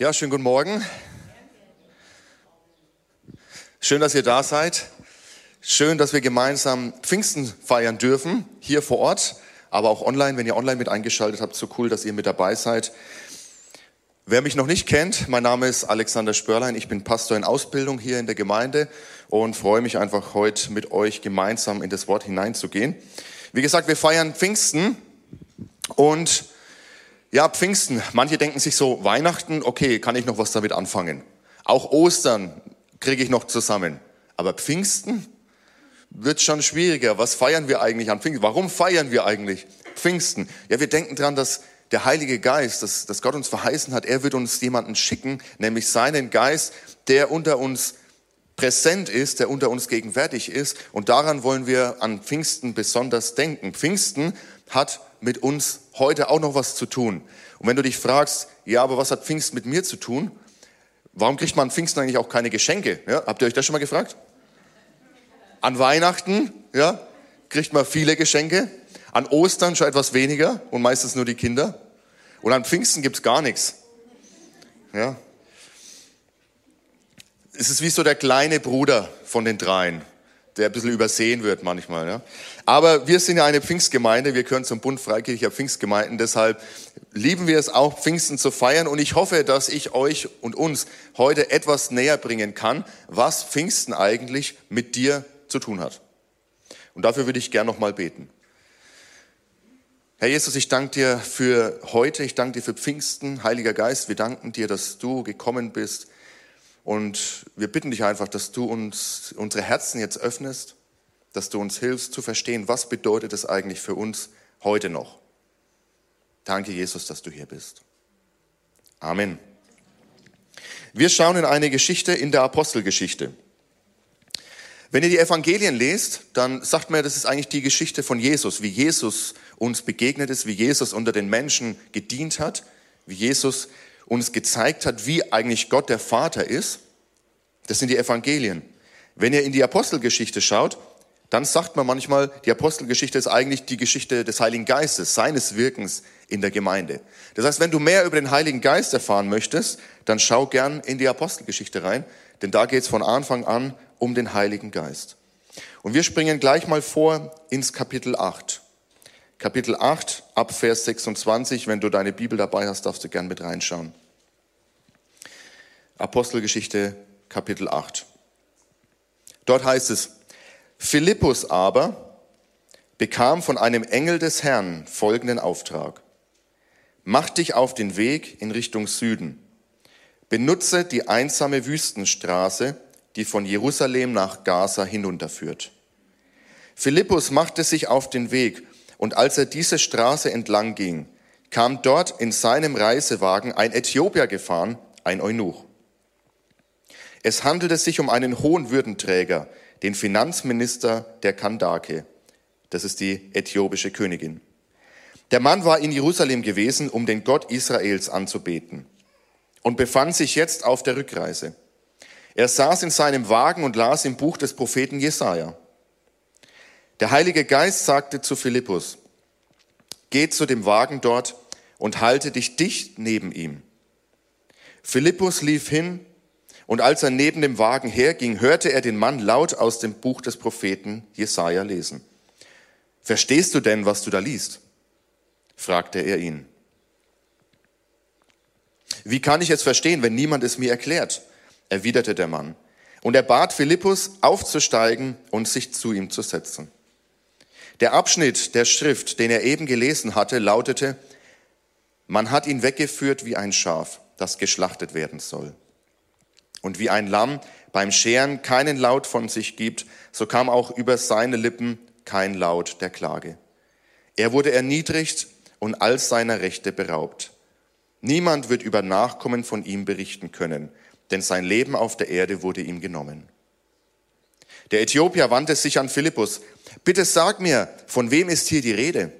Ja, schönen guten Morgen. Schön, dass ihr da seid. Schön, dass wir gemeinsam Pfingsten feiern dürfen, hier vor Ort, aber auch online. Wenn ihr online mit eingeschaltet habt, so cool, dass ihr mit dabei seid. Wer mich noch nicht kennt, mein Name ist Alexander Spörlein. Ich bin Pastor in Ausbildung hier in der Gemeinde und freue mich einfach heute mit euch gemeinsam in das Wort hineinzugehen. Wie gesagt, wir feiern Pfingsten und ja, Pfingsten. Manche denken sich so, Weihnachten, okay, kann ich noch was damit anfangen. Auch Ostern kriege ich noch zusammen. Aber Pfingsten wird schon schwieriger. Was feiern wir eigentlich an Pfingsten? Warum feiern wir eigentlich Pfingsten? Ja, wir denken dran, dass der Heilige Geist, dass, dass Gott uns verheißen hat, er wird uns jemanden schicken, nämlich seinen Geist, der unter uns präsent ist, der unter uns gegenwärtig ist. Und daran wollen wir an Pfingsten besonders denken. Pfingsten hat mit uns heute auch noch was zu tun. Und wenn du dich fragst, ja, aber was hat Pfingsten mit mir zu tun? Warum kriegt man an Pfingsten eigentlich auch keine Geschenke? Ja, habt ihr euch das schon mal gefragt? An Weihnachten, ja, kriegt man viele Geschenke. An Ostern schon etwas weniger und meistens nur die Kinder. Und an Pfingsten gibt's gar nichts. Ja. Es ist wie so der kleine Bruder von den dreien der ein bisschen übersehen wird manchmal. Ja. Aber wir sind ja eine Pfingstgemeinde, wir gehören zum Bund Freikircher Pfingstgemeinden, deshalb lieben wir es auch, Pfingsten zu feiern und ich hoffe, dass ich euch und uns heute etwas näher bringen kann, was Pfingsten eigentlich mit dir zu tun hat. Und dafür würde ich gern nochmal beten. Herr Jesus, ich danke dir für heute, ich danke dir für Pfingsten, Heiliger Geist, wir danken dir, dass du gekommen bist, und wir bitten dich einfach, dass du uns unsere Herzen jetzt öffnest, dass du uns hilfst zu verstehen, was bedeutet es eigentlich für uns heute noch. Danke, Jesus, dass du hier bist. Amen. Wir schauen in eine Geschichte in der Apostelgeschichte. Wenn ihr die Evangelien lest, dann sagt man, das ist eigentlich die Geschichte von Jesus, wie Jesus uns begegnet ist, wie Jesus unter den Menschen gedient hat, wie Jesus uns gezeigt hat, wie eigentlich Gott der Vater ist. Das sind die Evangelien. Wenn ihr in die Apostelgeschichte schaut, dann sagt man manchmal, die Apostelgeschichte ist eigentlich die Geschichte des Heiligen Geistes, seines Wirkens in der Gemeinde. Das heißt, wenn du mehr über den Heiligen Geist erfahren möchtest, dann schau gern in die Apostelgeschichte rein, denn da geht es von Anfang an um den Heiligen Geist. Und wir springen gleich mal vor ins Kapitel 8. Kapitel 8 ab Vers 26. Wenn du deine Bibel dabei hast, darfst du gern mit reinschauen. Apostelgeschichte Kapitel 8. Dort heißt es, Philippus aber bekam von einem Engel des Herrn folgenden Auftrag. Mach dich auf den Weg in Richtung Süden. Benutze die einsame Wüstenstraße, die von Jerusalem nach Gaza hinunterführt. Philippus machte sich auf den Weg und als er diese Straße entlang ging, kam dort in seinem Reisewagen ein Äthiopier gefahren, ein Eunuch. Es handelte sich um einen hohen Würdenträger, den Finanzminister der Kandake. Das ist die äthiopische Königin. Der Mann war in Jerusalem gewesen, um den Gott Israels anzubeten und befand sich jetzt auf der Rückreise. Er saß in seinem Wagen und las im Buch des Propheten Jesaja. Der Heilige Geist sagte zu Philippus, geh zu dem Wagen dort und halte dich dicht neben ihm. Philippus lief hin und als er neben dem Wagen herging, hörte er den Mann laut aus dem Buch des Propheten Jesaja lesen. Verstehst du denn, was du da liest? fragte er ihn. Wie kann ich es verstehen, wenn niemand es mir erklärt? erwiderte der Mann. Und er bat Philippus aufzusteigen und sich zu ihm zu setzen. Der Abschnitt der Schrift, den er eben gelesen hatte, lautete, man hat ihn weggeführt wie ein Schaf, das geschlachtet werden soll. Und wie ein Lamm beim Scheren keinen Laut von sich gibt, so kam auch über seine Lippen kein Laut der Klage. Er wurde erniedrigt und all seiner Rechte beraubt. Niemand wird über Nachkommen von ihm berichten können, denn sein Leben auf der Erde wurde ihm genommen. Der Äthiopier wandte sich an Philippus. Bitte sag mir, von wem ist hier die Rede?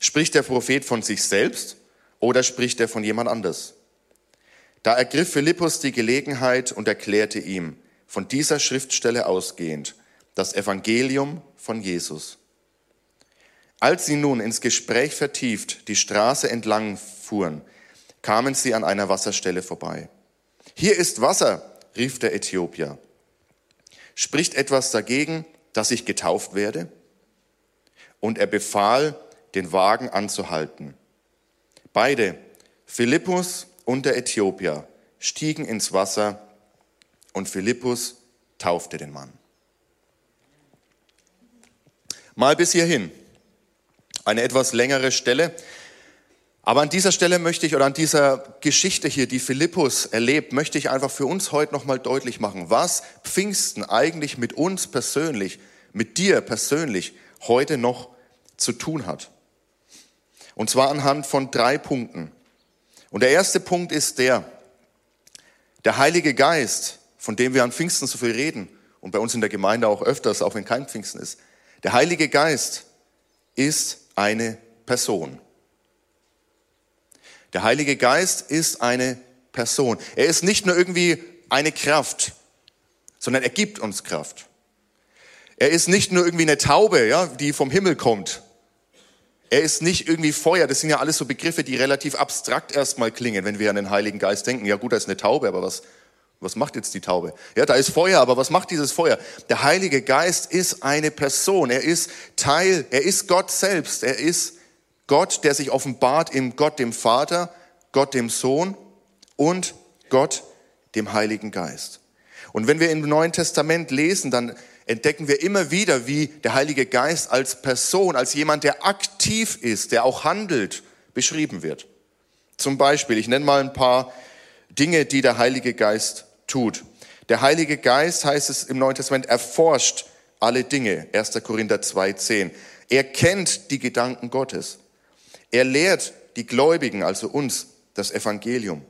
Spricht der Prophet von sich selbst oder spricht er von jemand anders? Da ergriff Philippus die Gelegenheit und erklärte ihm, von dieser Schriftstelle ausgehend, das Evangelium von Jesus. Als sie nun ins Gespräch vertieft die Straße entlang fuhren, kamen sie an einer Wasserstelle vorbei. Hier ist Wasser, rief der Äthiopier. Spricht etwas dagegen, dass ich getauft werde? Und er befahl, den Wagen anzuhalten. Beide, Philippus und der Äthiopier, stiegen ins Wasser und Philippus taufte den Mann. Mal bis hierhin. Eine etwas längere Stelle. Aber an dieser Stelle möchte ich, oder an dieser Geschichte hier, die Philippus erlebt, möchte ich einfach für uns heute nochmal deutlich machen, was Pfingsten eigentlich mit uns persönlich, mit dir persönlich heute noch zu tun hat. Und zwar anhand von drei Punkten. Und der erste Punkt ist der, der Heilige Geist, von dem wir an Pfingsten so viel reden und bei uns in der Gemeinde auch öfters, auch wenn kein Pfingsten ist. Der Heilige Geist ist eine Person. Der Heilige Geist ist eine Person. Er ist nicht nur irgendwie eine Kraft, sondern er gibt uns Kraft. Er ist nicht nur irgendwie eine Taube, ja, die vom Himmel kommt. Er ist nicht irgendwie Feuer. Das sind ja alles so Begriffe, die relativ abstrakt erstmal klingen, wenn wir an den Heiligen Geist denken. Ja gut, da ist eine Taube, aber was, was macht jetzt die Taube? Ja, da ist Feuer, aber was macht dieses Feuer? Der Heilige Geist ist eine Person. Er ist Teil, er ist Gott selbst. Er ist Gott, der sich offenbart im Gott dem Vater, Gott dem Sohn und Gott dem Heiligen Geist. Und wenn wir im Neuen Testament lesen, dann entdecken wir immer wieder, wie der Heilige Geist als Person, als jemand, der aktiv ist, der auch handelt, beschrieben wird. Zum Beispiel, ich nenne mal ein paar Dinge, die der Heilige Geist tut. Der Heilige Geist, heißt es im Neuen Testament, erforscht alle Dinge. 1. Korinther 2.10. Er kennt die Gedanken Gottes. Er lehrt die Gläubigen, also uns, das Evangelium.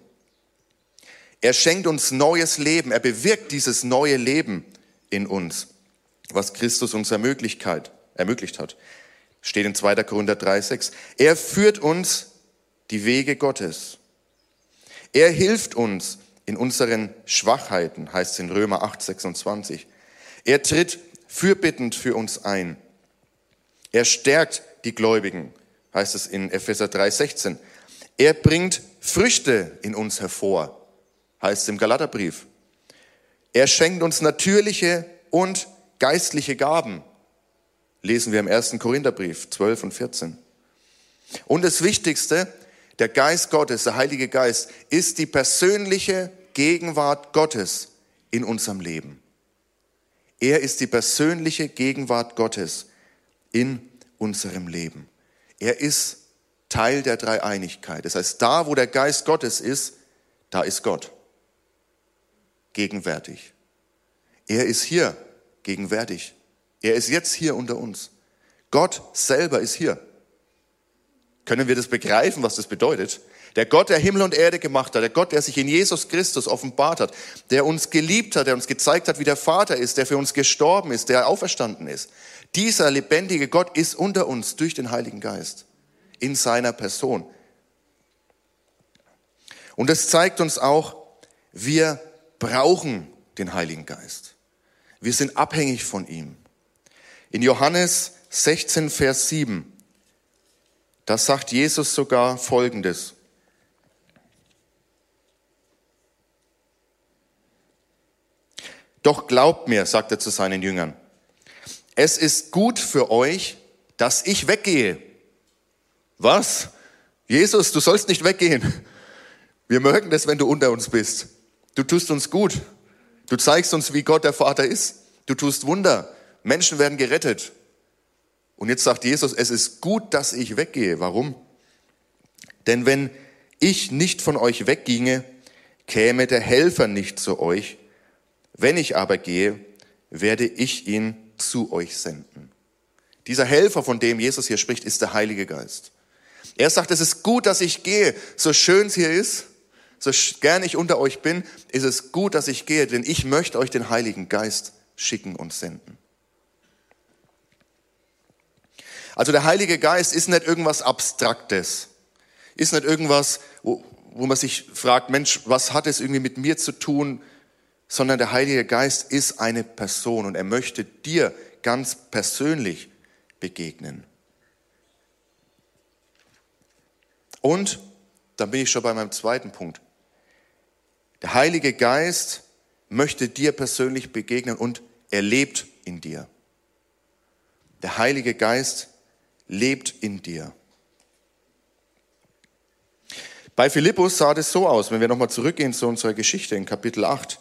Er schenkt uns neues Leben. Er bewirkt dieses neue Leben in uns, was Christus uns ermöglicht hat. Steht in 2. Korinther 3,6. Er führt uns die Wege Gottes. Er hilft uns in unseren Schwachheiten, heißt es in Römer 8, 26. Er tritt fürbittend für uns ein. Er stärkt die Gläubigen heißt es in Epheser 3,16. Er bringt Früchte in uns hervor, heißt es im Galaterbrief. Er schenkt uns natürliche und geistliche Gaben, lesen wir im ersten Korintherbrief 12 und 14. Und das Wichtigste, der Geist Gottes, der Heilige Geist, ist die persönliche Gegenwart Gottes in unserem Leben. Er ist die persönliche Gegenwart Gottes in unserem Leben. Er ist Teil der Dreieinigkeit. Das heißt, da, wo der Geist Gottes ist, da ist Gott. Gegenwärtig. Er ist hier gegenwärtig. Er ist jetzt hier unter uns. Gott selber ist hier. Können wir das begreifen, was das bedeutet? Der Gott, der Himmel und Erde gemacht hat, der Gott, der sich in Jesus Christus offenbart hat, der uns geliebt hat, der uns gezeigt hat, wie der Vater ist, der für uns gestorben ist, der auferstanden ist. Dieser lebendige Gott ist unter uns durch den Heiligen Geist in seiner Person. Und das zeigt uns auch, wir brauchen den Heiligen Geist. Wir sind abhängig von ihm. In Johannes 16, Vers 7, da sagt Jesus sogar Folgendes. Doch glaubt mir, sagt er zu seinen Jüngern, es ist gut für euch, dass ich weggehe. Was? Jesus, du sollst nicht weggehen. Wir mögen das, wenn du unter uns bist. Du tust uns gut. Du zeigst uns, wie Gott der Vater ist. Du tust Wunder. Menschen werden gerettet. Und jetzt sagt Jesus, es ist gut, dass ich weggehe. Warum? Denn wenn ich nicht von euch wegginge, käme der Helfer nicht zu euch. Wenn ich aber gehe, werde ich ihn zu euch senden. Dieser Helfer, von dem Jesus hier spricht, ist der Heilige Geist. Er sagt, es ist gut, dass ich gehe. So schön es hier ist, so gern ich unter euch bin, ist es gut, dass ich gehe, denn ich möchte euch den Heiligen Geist schicken und senden. Also der Heilige Geist ist nicht irgendwas Abstraktes, ist nicht irgendwas, wo, wo man sich fragt, Mensch, was hat es irgendwie mit mir zu tun? sondern der Heilige Geist ist eine Person und er möchte dir ganz persönlich begegnen. Und dann bin ich schon bei meinem zweiten Punkt. Der Heilige Geist möchte dir persönlich begegnen und er lebt in dir. Der Heilige Geist lebt in dir. Bei Philippus sah das so aus, wenn wir nochmal zurückgehen zu unserer Geschichte in Kapitel 8.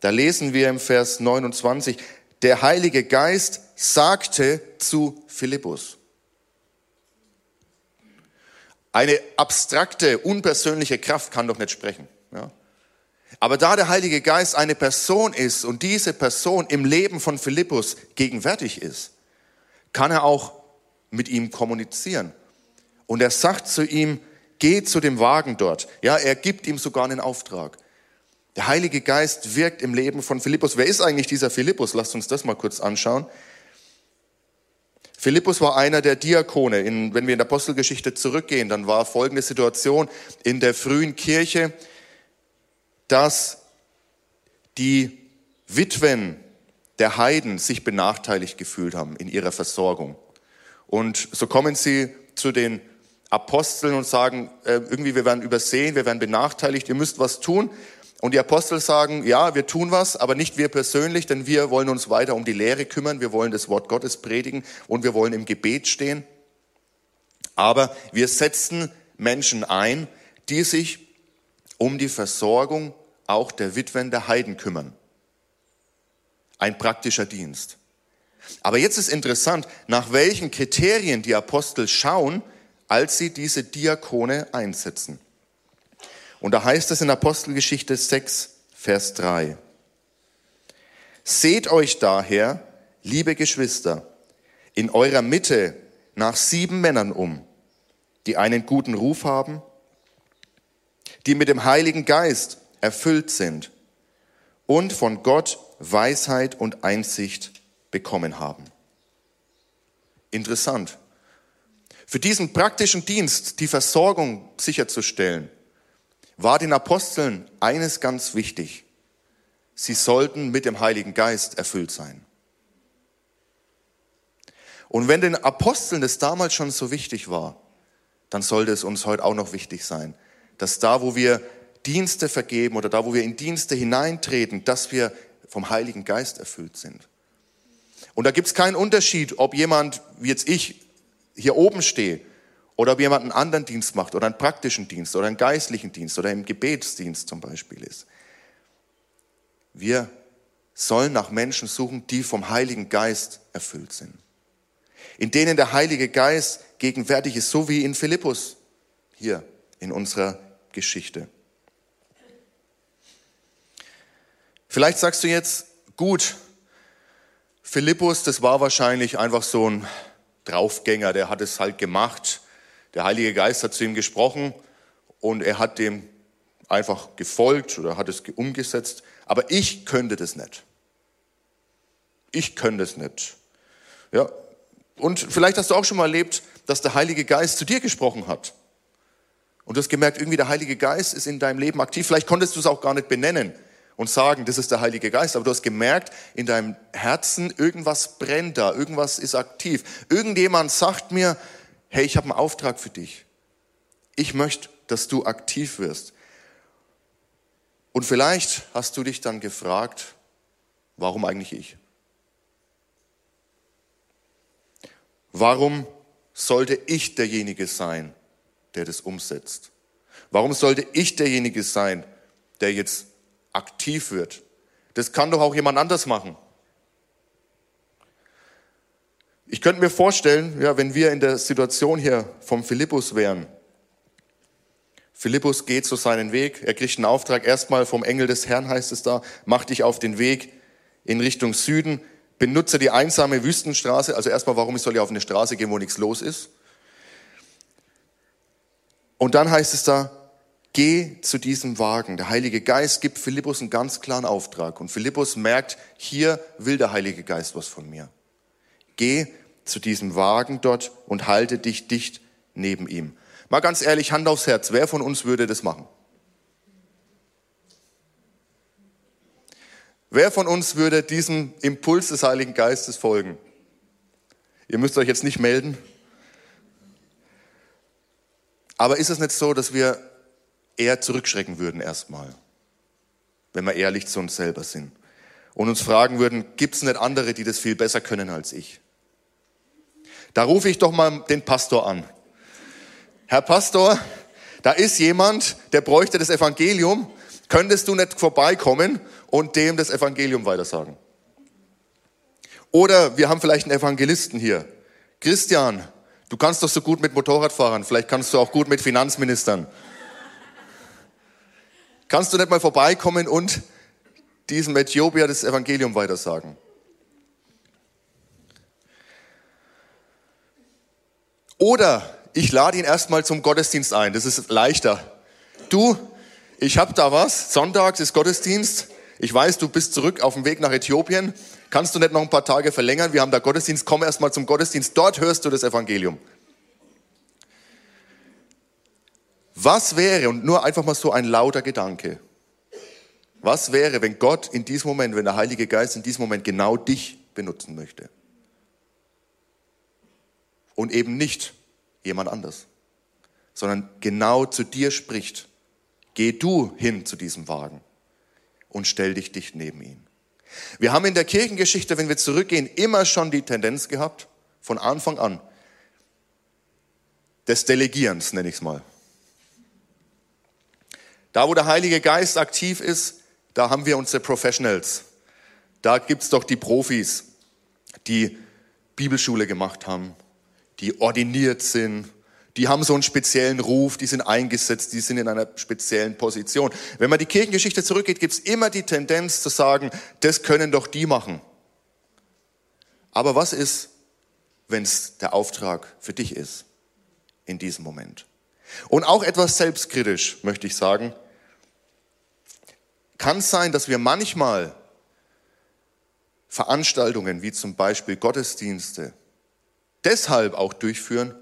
Da lesen wir im Vers 29, der Heilige Geist sagte zu Philippus. Eine abstrakte, unpersönliche Kraft kann doch nicht sprechen. Ja? Aber da der Heilige Geist eine Person ist und diese Person im Leben von Philippus gegenwärtig ist, kann er auch mit ihm kommunizieren. Und er sagt zu ihm, geh zu dem Wagen dort. Ja, er gibt ihm sogar einen Auftrag. Der Heilige Geist wirkt im Leben von Philippus. Wer ist eigentlich dieser Philippus? Lasst uns das mal kurz anschauen. Philippus war einer der Diakone. In, wenn wir in der Apostelgeschichte zurückgehen, dann war folgende Situation in der frühen Kirche, dass die Witwen der Heiden sich benachteiligt gefühlt haben in ihrer Versorgung. Und so kommen sie zu den Aposteln und sagen, äh, irgendwie, wir werden übersehen, wir werden benachteiligt, ihr müsst was tun. Und die Apostel sagen, ja, wir tun was, aber nicht wir persönlich, denn wir wollen uns weiter um die Lehre kümmern, wir wollen das Wort Gottes predigen und wir wollen im Gebet stehen. Aber wir setzen Menschen ein, die sich um die Versorgung auch der Witwen der Heiden kümmern. Ein praktischer Dienst. Aber jetzt ist interessant, nach welchen Kriterien die Apostel schauen, als sie diese Diakone einsetzen. Und da heißt es in Apostelgeschichte 6, Vers 3. Seht euch daher, liebe Geschwister, in eurer Mitte nach sieben Männern um, die einen guten Ruf haben, die mit dem Heiligen Geist erfüllt sind und von Gott Weisheit und Einsicht bekommen haben. Interessant. Für diesen praktischen Dienst, die Versorgung sicherzustellen, war den Aposteln eines ganz wichtig. Sie sollten mit dem Heiligen Geist erfüllt sein. Und wenn den Aposteln das damals schon so wichtig war, dann sollte es uns heute auch noch wichtig sein, dass da, wo wir Dienste vergeben oder da, wo wir in Dienste hineintreten, dass wir vom Heiligen Geist erfüllt sind. Und da gibt es keinen Unterschied, ob jemand, wie jetzt ich, hier oben stehe oder ob jemand einen anderen Dienst macht oder einen praktischen Dienst oder einen geistlichen Dienst oder im Gebetsdienst zum Beispiel ist. Wir sollen nach Menschen suchen, die vom Heiligen Geist erfüllt sind. In denen der Heilige Geist gegenwärtig ist, so wie in Philippus hier in unserer Geschichte. Vielleicht sagst du jetzt, gut, Philippus, das war wahrscheinlich einfach so ein Draufgänger, der hat es halt gemacht der Heilige Geist hat zu ihm gesprochen und er hat dem einfach gefolgt oder hat es umgesetzt. Aber ich könnte das nicht. Ich könnte es nicht. Ja. Und vielleicht hast du auch schon mal erlebt, dass der Heilige Geist zu dir gesprochen hat. Und du hast gemerkt, irgendwie der Heilige Geist ist in deinem Leben aktiv. Vielleicht konntest du es auch gar nicht benennen und sagen, das ist der Heilige Geist. Aber du hast gemerkt, in deinem Herzen, irgendwas brennt da, irgendwas ist aktiv. Irgendjemand sagt mir, hey, ich habe einen Auftrag für dich. Ich möchte, dass du aktiv wirst. Und vielleicht hast du dich dann gefragt, warum eigentlich ich? Warum sollte ich derjenige sein, der das umsetzt? Warum sollte ich derjenige sein, der jetzt aktiv wird? Das kann doch auch jemand anders machen. Ich könnte mir vorstellen, ja, wenn wir in der Situation hier vom Philippus wären. Philippus geht so seinen Weg, er kriegt einen Auftrag erstmal vom Engel des Herrn, heißt es da, mach dich auf den Weg in Richtung Süden, benutze die einsame Wüstenstraße, also erstmal, warum soll ich auf eine Straße gehen, wo nichts los ist? Und dann heißt es da, geh zu diesem Wagen. Der Heilige Geist gibt Philippus einen ganz klaren Auftrag und Philippus merkt, hier will der Heilige Geist was von mir. Geh zu diesem Wagen dort und halte dich dicht neben ihm. Mal ganz ehrlich, Hand aufs Herz, wer von uns würde das machen? Wer von uns würde diesem Impuls des Heiligen Geistes folgen? Ihr müsst euch jetzt nicht melden. Aber ist es nicht so, dass wir eher zurückschrecken würden erstmal, wenn wir ehrlich zu uns selber sind. Und uns fragen würden, gibt es nicht andere, die das viel besser können als ich? Da rufe ich doch mal den Pastor an. Herr Pastor, da ist jemand, der bräuchte das Evangelium. Könntest du nicht vorbeikommen und dem das Evangelium weitersagen? Oder wir haben vielleicht einen Evangelisten hier. Christian, du kannst doch so gut mit Motorradfahrern, vielleicht kannst du auch gut mit Finanzministern. Kannst du nicht mal vorbeikommen und diesem Äthiopier das Evangelium weitersagen? Oder ich lade ihn erstmal zum Gottesdienst ein, das ist leichter. Du, ich habe da was, sonntags ist Gottesdienst, ich weiß, du bist zurück auf dem Weg nach Äthiopien, kannst du nicht noch ein paar Tage verlängern, wir haben da Gottesdienst, komm erstmal zum Gottesdienst, dort hörst du das Evangelium. Was wäre, und nur einfach mal so ein lauter Gedanke, was wäre, wenn Gott in diesem Moment, wenn der Heilige Geist in diesem Moment genau dich benutzen möchte? Und eben nicht jemand anders, sondern genau zu dir spricht. Geh du hin zu diesem Wagen und stell dich dicht neben ihn. Wir haben in der Kirchengeschichte, wenn wir zurückgehen, immer schon die Tendenz gehabt, von Anfang an, des Delegierens, nenne ich es mal. Da, wo der Heilige Geist aktiv ist, da haben wir unsere Professionals. Da gibt's doch die Profis, die Bibelschule gemacht haben, die ordiniert sind, die haben so einen speziellen Ruf, die sind eingesetzt, die sind in einer speziellen Position. Wenn man die Kirchengeschichte zurückgeht, gibt es immer die Tendenz zu sagen, das können doch die machen. Aber was ist, wenn es der Auftrag für dich ist in diesem Moment? Und auch etwas selbstkritisch möchte ich sagen. Kann es sein, dass wir manchmal Veranstaltungen wie zum Beispiel Gottesdienste deshalb auch durchführen,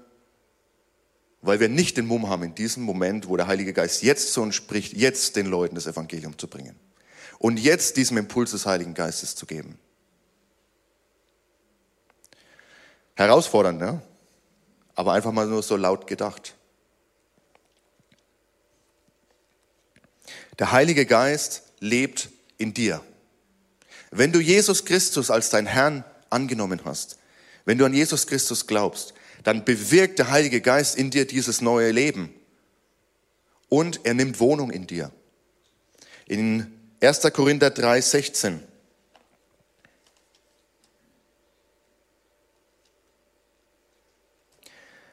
weil wir nicht den Mumm haben, in diesem Moment, wo der Heilige Geist jetzt zu uns spricht, jetzt den Leuten das Evangelium zu bringen und jetzt diesem Impuls des Heiligen Geistes zu geben. Herausfordernd, ne? aber einfach mal nur so laut gedacht. Der Heilige Geist lebt in dir. Wenn du Jesus Christus als dein Herrn angenommen hast, wenn du an Jesus Christus glaubst, dann bewirkt der Heilige Geist in dir dieses neue Leben. Und er nimmt Wohnung in dir. In 1. Korinther 3, 16.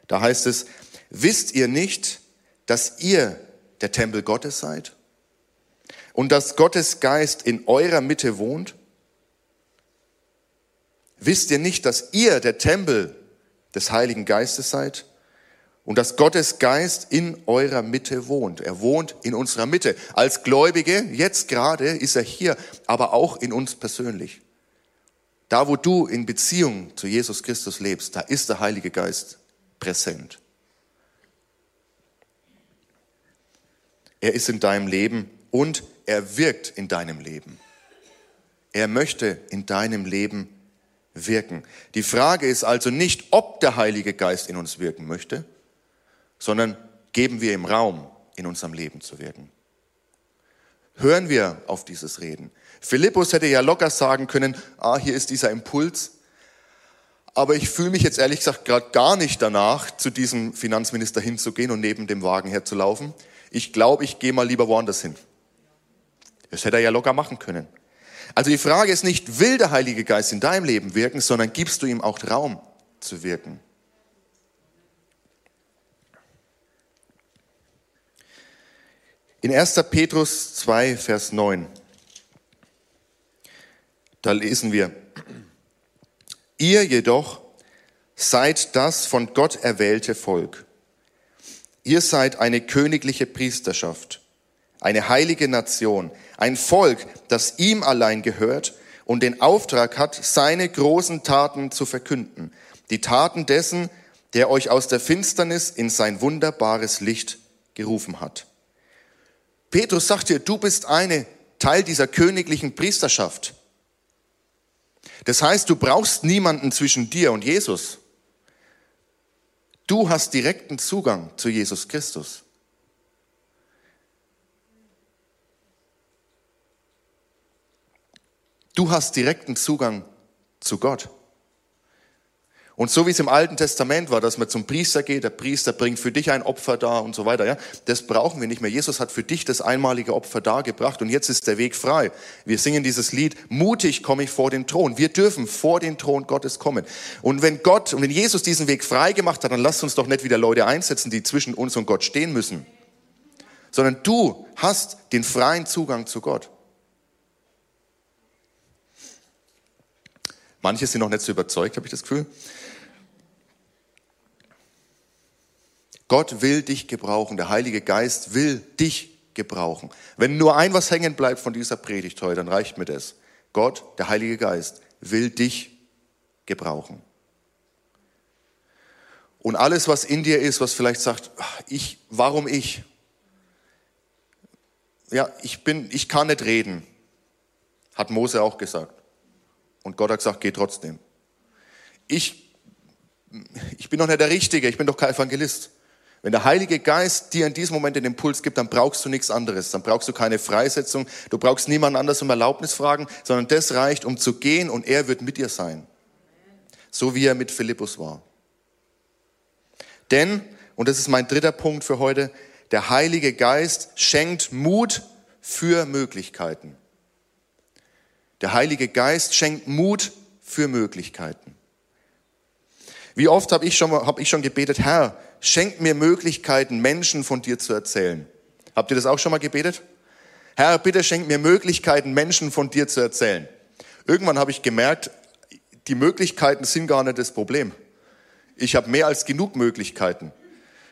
Da heißt es, wisst ihr nicht, dass ihr der Tempel Gottes seid und dass Gottes Geist in eurer Mitte wohnt? Wisst ihr nicht, dass ihr der Tempel des Heiligen Geistes seid und dass Gottes Geist in eurer Mitte wohnt? Er wohnt in unserer Mitte. Als Gläubige, jetzt gerade ist er hier, aber auch in uns persönlich. Da, wo du in Beziehung zu Jesus Christus lebst, da ist der Heilige Geist präsent. Er ist in deinem Leben und er wirkt in deinem Leben. Er möchte in deinem Leben wirken. Die Frage ist also nicht, ob der Heilige Geist in uns wirken möchte, sondern geben wir ihm Raum, in unserem Leben zu wirken. Hören wir auf dieses Reden. Philippus hätte ja locker sagen können, ah, hier ist dieser Impuls, aber ich fühle mich jetzt ehrlich gesagt gerade gar nicht danach, zu diesem Finanzminister hinzugehen und neben dem Wagen herzulaufen. Ich glaube, ich gehe mal lieber woanders hin. Das hätte er ja locker machen können. Also die Frage ist nicht, will der Heilige Geist in deinem Leben wirken, sondern gibst du ihm auch Raum zu wirken. In 1. Petrus 2, Vers 9, da lesen wir, ihr jedoch seid das von Gott erwählte Volk. Ihr seid eine königliche Priesterschaft, eine heilige Nation, ein Volk, das ihm allein gehört und den Auftrag hat, seine großen Taten zu verkünden. Die Taten dessen, der euch aus der Finsternis in sein wunderbares Licht gerufen hat. Petrus sagt dir, du bist eine Teil dieser königlichen Priesterschaft. Das heißt, du brauchst niemanden zwischen dir und Jesus. Du hast direkten Zugang zu Jesus Christus. Du hast direkten Zugang zu Gott. Und so wie es im Alten Testament war, dass man zum Priester geht, der Priester bringt für dich ein Opfer da und so weiter, ja, das brauchen wir nicht mehr. Jesus hat für dich das einmalige Opfer dargebracht und jetzt ist der Weg frei. Wir singen dieses Lied, mutig komme ich vor den Thron. Wir dürfen vor den Thron Gottes kommen. Und wenn Gott und wenn Jesus diesen Weg frei gemacht hat, dann lasst uns doch nicht wieder Leute einsetzen, die zwischen uns und Gott stehen müssen. Sondern du hast den freien Zugang zu Gott. Manche sind noch nicht so überzeugt, habe ich das Gefühl. Gott will dich gebrauchen. Der Heilige Geist will dich gebrauchen. Wenn nur ein was hängen bleibt von dieser Predigt heute, dann reicht mir das. Gott, der Heilige Geist, will dich gebrauchen. Und alles, was in dir ist, was vielleicht sagt, ich, warum ich? Ja, ich bin, ich kann nicht reden, hat Mose auch gesagt. Und Gott hat gesagt, geh trotzdem. Ich, ich bin doch nicht der Richtige, ich bin doch kein Evangelist. Wenn der Heilige Geist dir in diesem Moment den Impuls gibt, dann brauchst du nichts anderes. Dann brauchst du keine Freisetzung. Du brauchst niemand anders um Erlaubnis fragen, sondern das reicht, um zu gehen und er wird mit dir sein. So wie er mit Philippus war. Denn, und das ist mein dritter Punkt für heute, der Heilige Geist schenkt Mut für Möglichkeiten. Der Heilige Geist schenkt Mut für Möglichkeiten. Wie oft habe ich, schon, hab ich schon gebetet, Herr, schenk mir Möglichkeiten, Menschen von dir zu erzählen. Habt ihr das auch schon mal gebetet? Herr, bitte schenk mir Möglichkeiten, Menschen von dir zu erzählen. Irgendwann habe ich gemerkt, die Möglichkeiten sind gar nicht das Problem. Ich habe mehr als genug Möglichkeiten.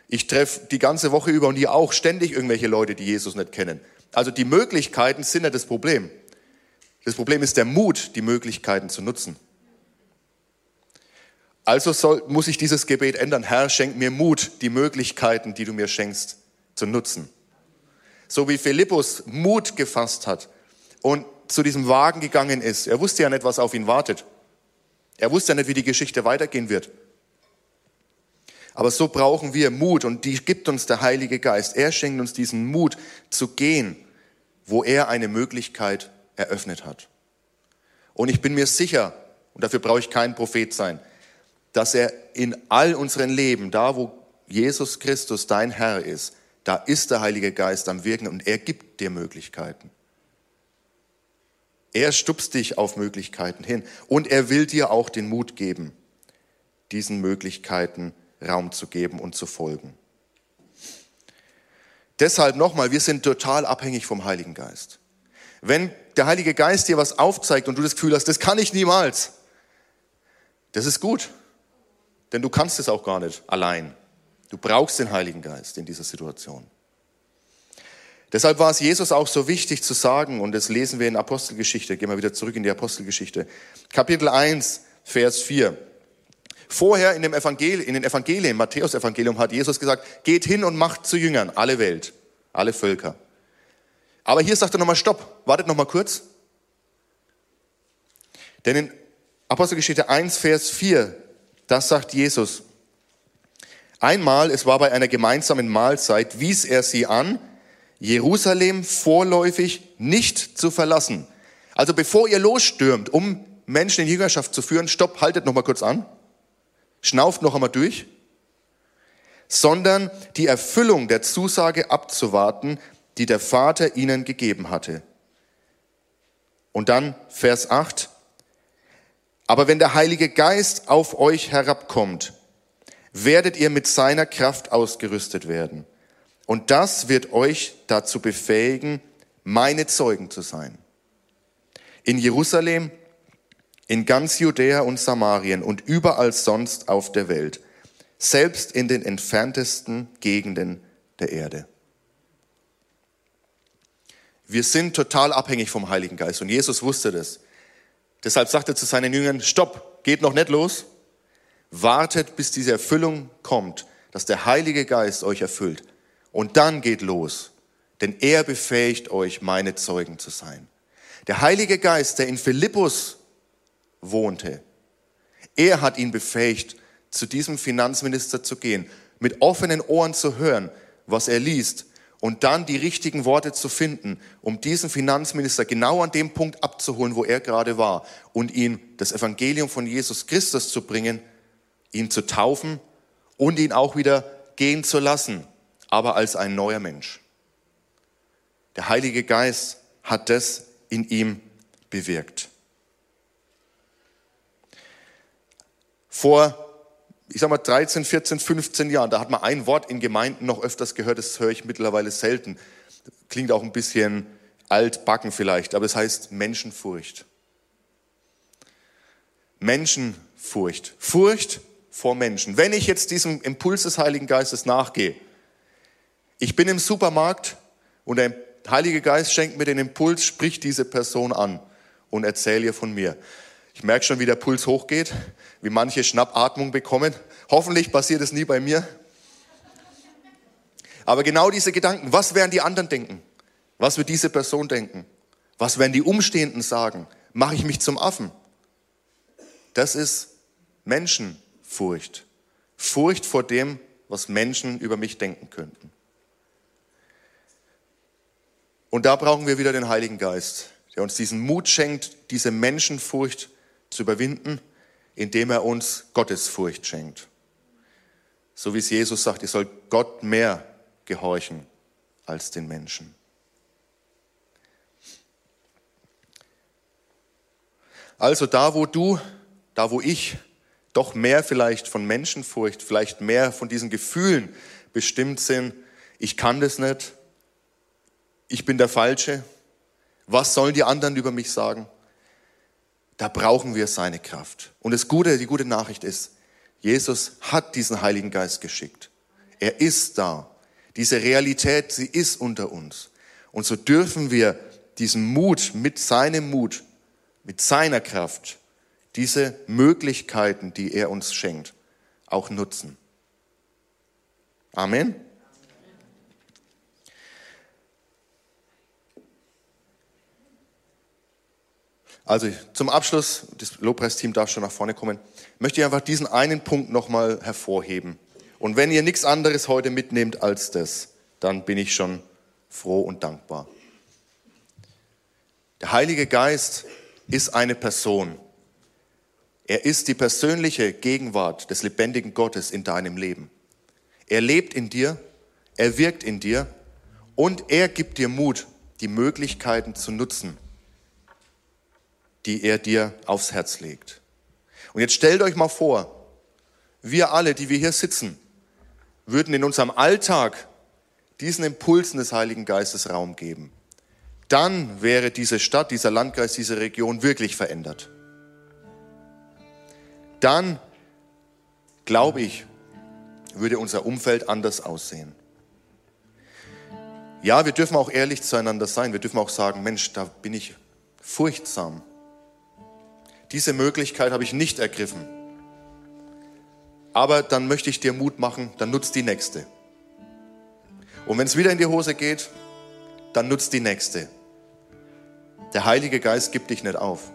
Ich treffe die ganze Woche über und ihr auch ständig irgendwelche Leute, die Jesus nicht kennen. Also die Möglichkeiten sind nicht das Problem. Das Problem ist der Mut, die Möglichkeiten zu nutzen. Also soll, muss ich dieses Gebet ändern. Herr, schenk mir Mut, die Möglichkeiten, die du mir schenkst, zu nutzen. So wie Philippus Mut gefasst hat und zu diesem Wagen gegangen ist. Er wusste ja nicht, was auf ihn wartet. Er wusste ja nicht, wie die Geschichte weitergehen wird. Aber so brauchen wir Mut und die gibt uns der Heilige Geist. Er schenkt uns diesen Mut zu gehen, wo er eine Möglichkeit eröffnet hat. Und ich bin mir sicher, und dafür brauche ich kein Prophet sein, dass er in all unseren Leben, da wo Jesus Christus dein Herr ist, da ist der Heilige Geist am Wirken und er gibt dir Möglichkeiten. Er stupst dich auf Möglichkeiten hin und er will dir auch den Mut geben, diesen Möglichkeiten Raum zu geben und zu folgen. Deshalb nochmal, wir sind total abhängig vom Heiligen Geist. Wenn der Heilige Geist dir was aufzeigt und du das Gefühl hast, das kann ich niemals, das ist gut. Denn du kannst es auch gar nicht allein. Du brauchst den Heiligen Geist in dieser Situation. Deshalb war es Jesus auch so wichtig zu sagen, und das lesen wir in Apostelgeschichte, gehen wir wieder zurück in die Apostelgeschichte, Kapitel 1, Vers 4. Vorher in, dem Evangel in den Evangelien, Matthäus Evangelium, hat Jesus gesagt, geht hin und macht zu Jüngern alle Welt, alle Völker. Aber hier sagt er nochmal, stopp, wartet nochmal kurz. Denn in Apostelgeschichte 1, Vers 4 das sagt Jesus. Einmal, es war bei einer gemeinsamen Mahlzeit, wies er sie an, Jerusalem vorläufig nicht zu verlassen. Also bevor ihr losstürmt, um Menschen in Jüngerschaft zu führen, stopp, haltet noch mal kurz an, schnauft noch einmal durch, sondern die Erfüllung der Zusage abzuwarten, die der Vater ihnen gegeben hatte. Und dann Vers 8, aber wenn der Heilige Geist auf euch herabkommt, werdet ihr mit seiner Kraft ausgerüstet werden. Und das wird euch dazu befähigen, meine Zeugen zu sein. In Jerusalem, in ganz Judäa und Samarien und überall sonst auf der Welt, selbst in den entferntesten Gegenden der Erde. Wir sind total abhängig vom Heiligen Geist und Jesus wusste das. Deshalb sagt er zu seinen Jüngern, stopp, geht noch nicht los. Wartet, bis diese Erfüllung kommt, dass der Heilige Geist euch erfüllt. Und dann geht los, denn er befähigt euch, meine Zeugen zu sein. Der Heilige Geist, der in Philippus wohnte, er hat ihn befähigt, zu diesem Finanzminister zu gehen, mit offenen Ohren zu hören, was er liest und dann die richtigen Worte zu finden, um diesen Finanzminister genau an dem Punkt abzuholen, wo er gerade war und ihn das Evangelium von Jesus Christus zu bringen, ihn zu taufen und ihn auch wieder gehen zu lassen, aber als ein neuer Mensch. Der Heilige Geist hat das in ihm bewirkt. Vor ich sag mal 13, 14, 15 Jahren, da hat man ein Wort in Gemeinden noch öfters gehört, das höre ich mittlerweile selten. Klingt auch ein bisschen altbacken vielleicht, aber es heißt Menschenfurcht. Menschenfurcht. Furcht vor Menschen. Wenn ich jetzt diesem Impuls des Heiligen Geistes nachgehe, ich bin im Supermarkt und der Heilige Geist schenkt mir den Impuls, spricht diese Person an und erzähle ihr von mir. Ich merke schon, wie der Puls hochgeht, wie manche Schnappatmung bekommen. Hoffentlich passiert es nie bei mir. Aber genau diese Gedanken, was werden die anderen denken? Was wird diese Person denken? Was werden die Umstehenden sagen? Mache ich mich zum Affen? Das ist Menschenfurcht. Furcht vor dem, was Menschen über mich denken könnten. Und da brauchen wir wieder den Heiligen Geist, der uns diesen Mut schenkt, diese Menschenfurcht zu überwinden, indem er uns Gottesfurcht schenkt. So wie es Jesus sagt, ihr sollt Gott mehr gehorchen als den Menschen. Also da, wo du, da, wo ich doch mehr vielleicht von Menschenfurcht, vielleicht mehr von diesen Gefühlen bestimmt sind, ich kann das nicht, ich bin der Falsche, was sollen die anderen über mich sagen? Da brauchen wir seine Kraft. Und das Gute, die gute Nachricht ist, Jesus hat diesen Heiligen Geist geschickt. Er ist da. Diese Realität, sie ist unter uns. Und so dürfen wir diesen Mut, mit seinem Mut, mit seiner Kraft, diese Möglichkeiten, die er uns schenkt, auch nutzen. Amen. Also zum Abschluss, das Lobpreisteam darf schon nach vorne kommen, möchte ich einfach diesen einen Punkt nochmal hervorheben. Und wenn ihr nichts anderes heute mitnehmt als das, dann bin ich schon froh und dankbar. Der Heilige Geist ist eine Person. Er ist die persönliche Gegenwart des lebendigen Gottes in deinem Leben. Er lebt in dir, er wirkt in dir und er gibt dir Mut, die Möglichkeiten zu nutzen, die er dir aufs Herz legt. Und jetzt stellt euch mal vor, wir alle, die wir hier sitzen, würden in unserem Alltag diesen Impulsen des Heiligen Geistes Raum geben. Dann wäre diese Stadt, dieser Landkreis, diese Region wirklich verändert. Dann, glaube ich, würde unser Umfeld anders aussehen. Ja, wir dürfen auch ehrlich zueinander sein. Wir dürfen auch sagen, Mensch, da bin ich furchtsam. Diese Möglichkeit habe ich nicht ergriffen. Aber dann möchte ich dir Mut machen, dann nutzt die nächste. Und wenn es wieder in die Hose geht, dann nutzt die nächste. Der Heilige Geist gibt dich nicht auf.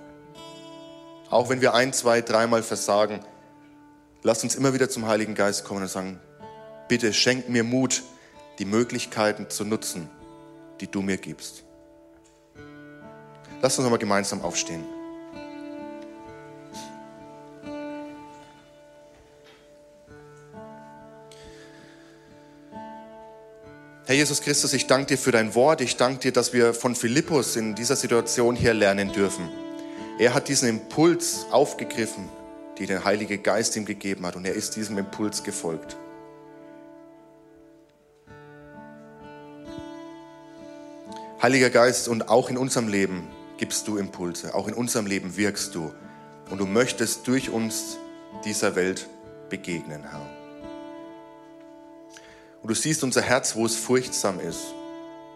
Auch wenn wir ein, zwei, dreimal versagen, lass uns immer wieder zum Heiligen Geist kommen und sagen, bitte schenk mir Mut, die Möglichkeiten zu nutzen, die du mir gibst. Lass uns nochmal gemeinsam aufstehen. Herr Jesus Christus, ich danke dir für dein Wort. Ich danke dir, dass wir von Philippus in dieser Situation hier lernen dürfen. Er hat diesen Impuls aufgegriffen, die der Heilige Geist ihm gegeben hat, und er ist diesem Impuls gefolgt. Heiliger Geist, und auch in unserem Leben gibst du Impulse, auch in unserem Leben wirkst du. Und du möchtest durch uns dieser Welt begegnen, Herr. Und du siehst unser Herz, wo es furchtsam ist,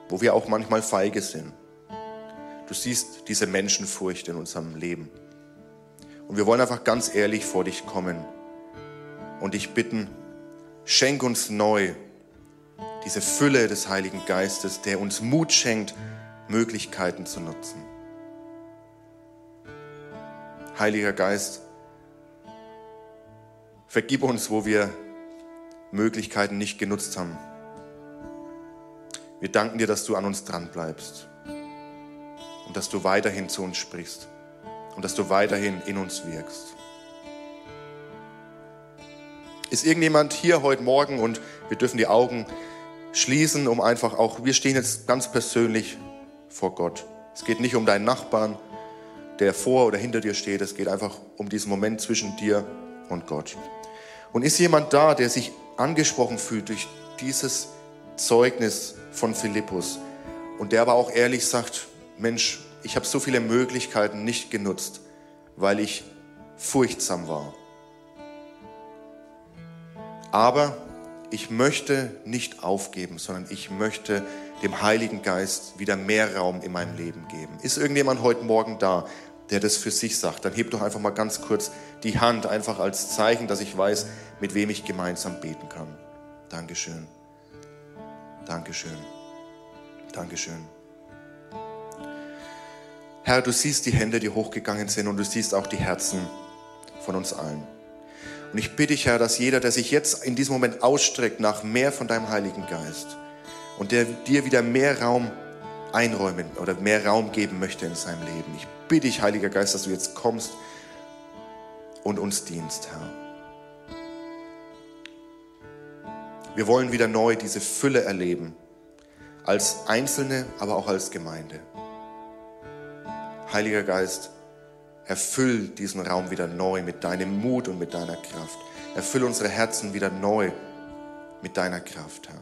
wo wir auch manchmal feige sind. Du siehst diese Menschenfurcht in unserem Leben. Und wir wollen einfach ganz ehrlich vor dich kommen und dich bitten, schenk uns neu diese Fülle des Heiligen Geistes, der uns Mut schenkt, Möglichkeiten zu nutzen. Heiliger Geist, vergib uns, wo wir Möglichkeiten nicht genutzt haben. Wir danken dir, dass du an uns dran bleibst und dass du weiterhin zu uns sprichst und dass du weiterhin in uns wirkst. Ist irgendjemand hier heute Morgen und wir dürfen die Augen schließen, um einfach auch, wir stehen jetzt ganz persönlich vor Gott. Es geht nicht um deinen Nachbarn, der vor oder hinter dir steht. Es geht einfach um diesen Moment zwischen dir und Gott. Und ist jemand da, der sich angesprochen fühlt durch dieses Zeugnis von Philippus und der aber auch ehrlich sagt, Mensch, ich habe so viele Möglichkeiten nicht genutzt, weil ich furchtsam war. Aber ich möchte nicht aufgeben, sondern ich möchte dem Heiligen Geist wieder mehr Raum in meinem Leben geben. Ist irgendjemand heute Morgen da, der das für sich sagt? Dann hebt doch einfach mal ganz kurz die Hand, einfach als Zeichen, dass ich weiß, mit wem ich gemeinsam beten kann. Dankeschön. Dankeschön. Dankeschön. Herr, du siehst die Hände, die hochgegangen sind und du siehst auch die Herzen von uns allen. Und ich bitte dich, Herr, dass jeder, der sich jetzt in diesem Moment ausstreckt nach mehr von deinem Heiligen Geist und der dir wieder mehr Raum einräumen oder mehr Raum geben möchte in seinem Leben. Ich bitte dich, Heiliger Geist, dass du jetzt kommst und uns dienst, Herr. Wir wollen wieder neu diese Fülle erleben, als Einzelne, aber auch als Gemeinde. Heiliger Geist, erfüll diesen Raum wieder neu mit deinem Mut und mit deiner Kraft. Erfüll unsere Herzen wieder neu mit deiner Kraft, Herr.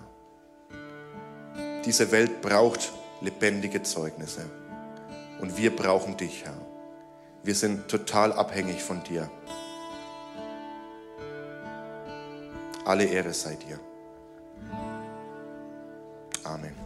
Diese Welt braucht lebendige Zeugnisse. Und wir brauchen dich, Herr. Wir sind total abhängig von dir. Alle Ehre sei dir. Amen.